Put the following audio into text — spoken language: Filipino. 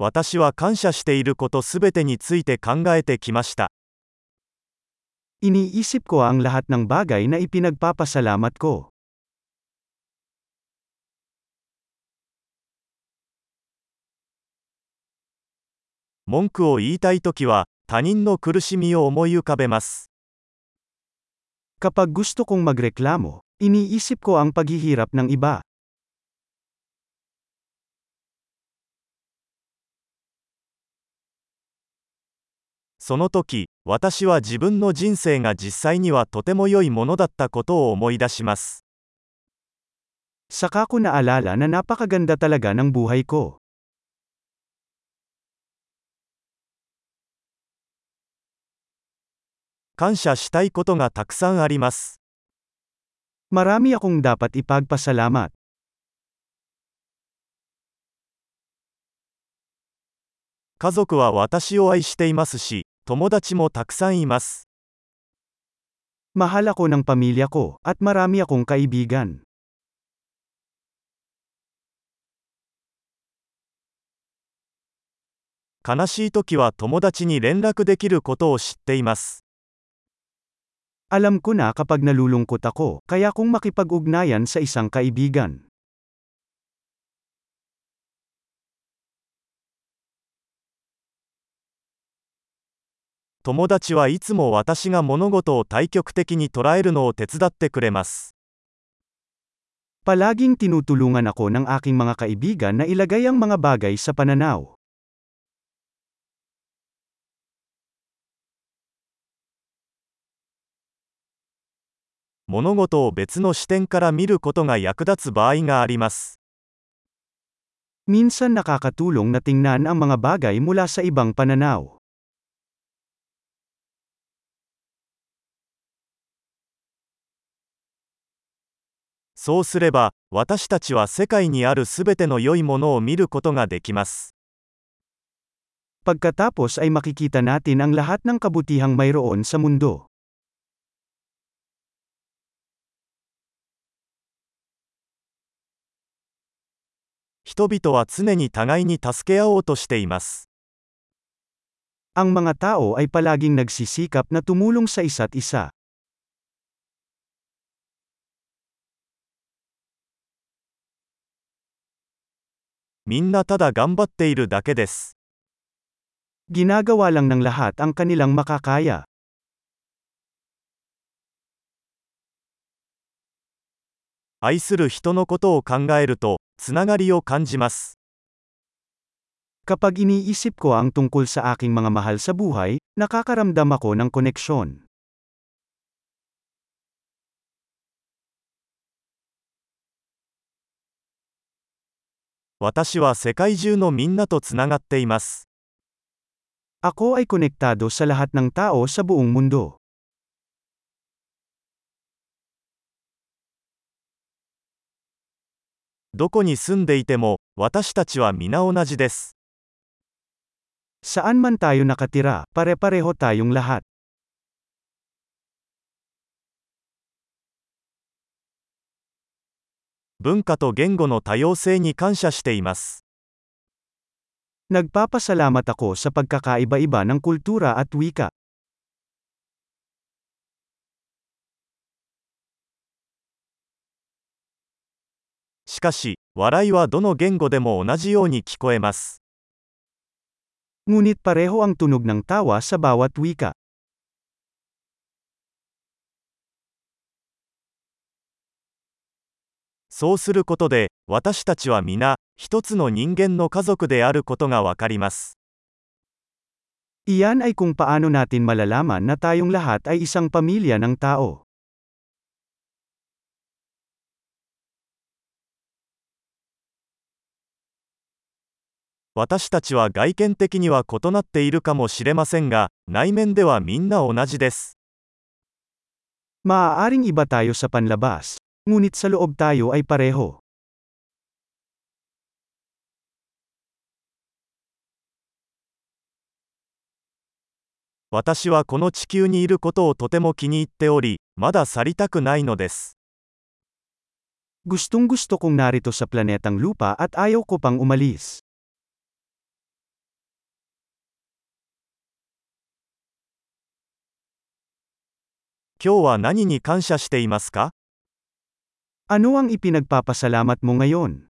私は感謝していることすべてについて考えてきました。 Iniisip ko ang lahat ng bagay na ipinagpapasalamat ko. 文句を言いたいときは、他人の苦しみを思い浮かべます。 Kapag gusto kong magreklamo, iniisip ko ang paghihirap ng iba. その時、私は自分の人生が実際にはとても良いものだったことを思い出します。Saka ko naalala na napakaganda talaga ng buhay ko. 感謝したいことがたくさんあります。Marami akong dapat ipagpasalamat. 家族は私を愛していますし、友達もたくさんいます。 Mahal ako ng pamilya ko, at marami akong kaibigan. 悲しい時は友達に連絡できることを知っています。 Alam ko na kapag nalulungkot ako, kaya kong makipag-ugnayan sa isang kaibigan. 友達はいつも私が物事を対極的に捉えるのを手伝ってくれます。 Palaging tinutulungan ako ng aking mga kaibigan na ilagay ang mga bagay sa pananaw. 物事を別の視点から見ることが役立つ場合があります。 Minsan nakakatulong na tingnan ang mga bagay mula sa ibang pananaw. そうすれば、私たちは世界にあるすべての良いものを見ることができます。 Pagkatapos ay makikita natin ang lahat ng kabutihang mayroon sa mundo. 人々は常に互いに助け合おうとしています。 Ang mga tao ay palaging nagsisikap na tumulong sa isa't isa. みんなただ頑張っているだけです。 Ginagawa lang ng lahat ang kanilang makakaya. 愛する人のことを考えると、つながりを感じます。 Kapag iniisip ko ang tungkol sa aking mga mahal sa buhay, nakakaramdam ako ng koneksyon. 私は世界中のみんなとつながっています。Ako ay konektado sa lahat ng tao sa buong mundo. どこに住んでいても、私たちは皆同じです。Saan man tayo nakatira, pare-pareho tayong lahat. 文化と言語の多様性に感謝しています。 Nagpapasalamat ako sa pagkakaiba-iba ng kultura at wika. しかし、笑いはどの言語でも同じように聞こえます。 Ngunit pareho ang tunog ng tawa sa bawat wika. そうすることで私たちは皆一つの人間の家族であることがわかります Iyan ay kung paano natin malalaman na tayong lahat ay isang pamilya ng tao. Maaaring iba tayo sa panlabas, Ngunit sa loob tayo ay pareho. Watashi wa kono chikyū ni iru koto o totemo kiniitte ori, mada saritaku no desu. Gustong gusto kong narito sa planetang lupa at ayaw ko pang umalis. Kyo wa nani ni kansha shite imasu ka? Ano ang ipinagpapasalamat mo ngayon?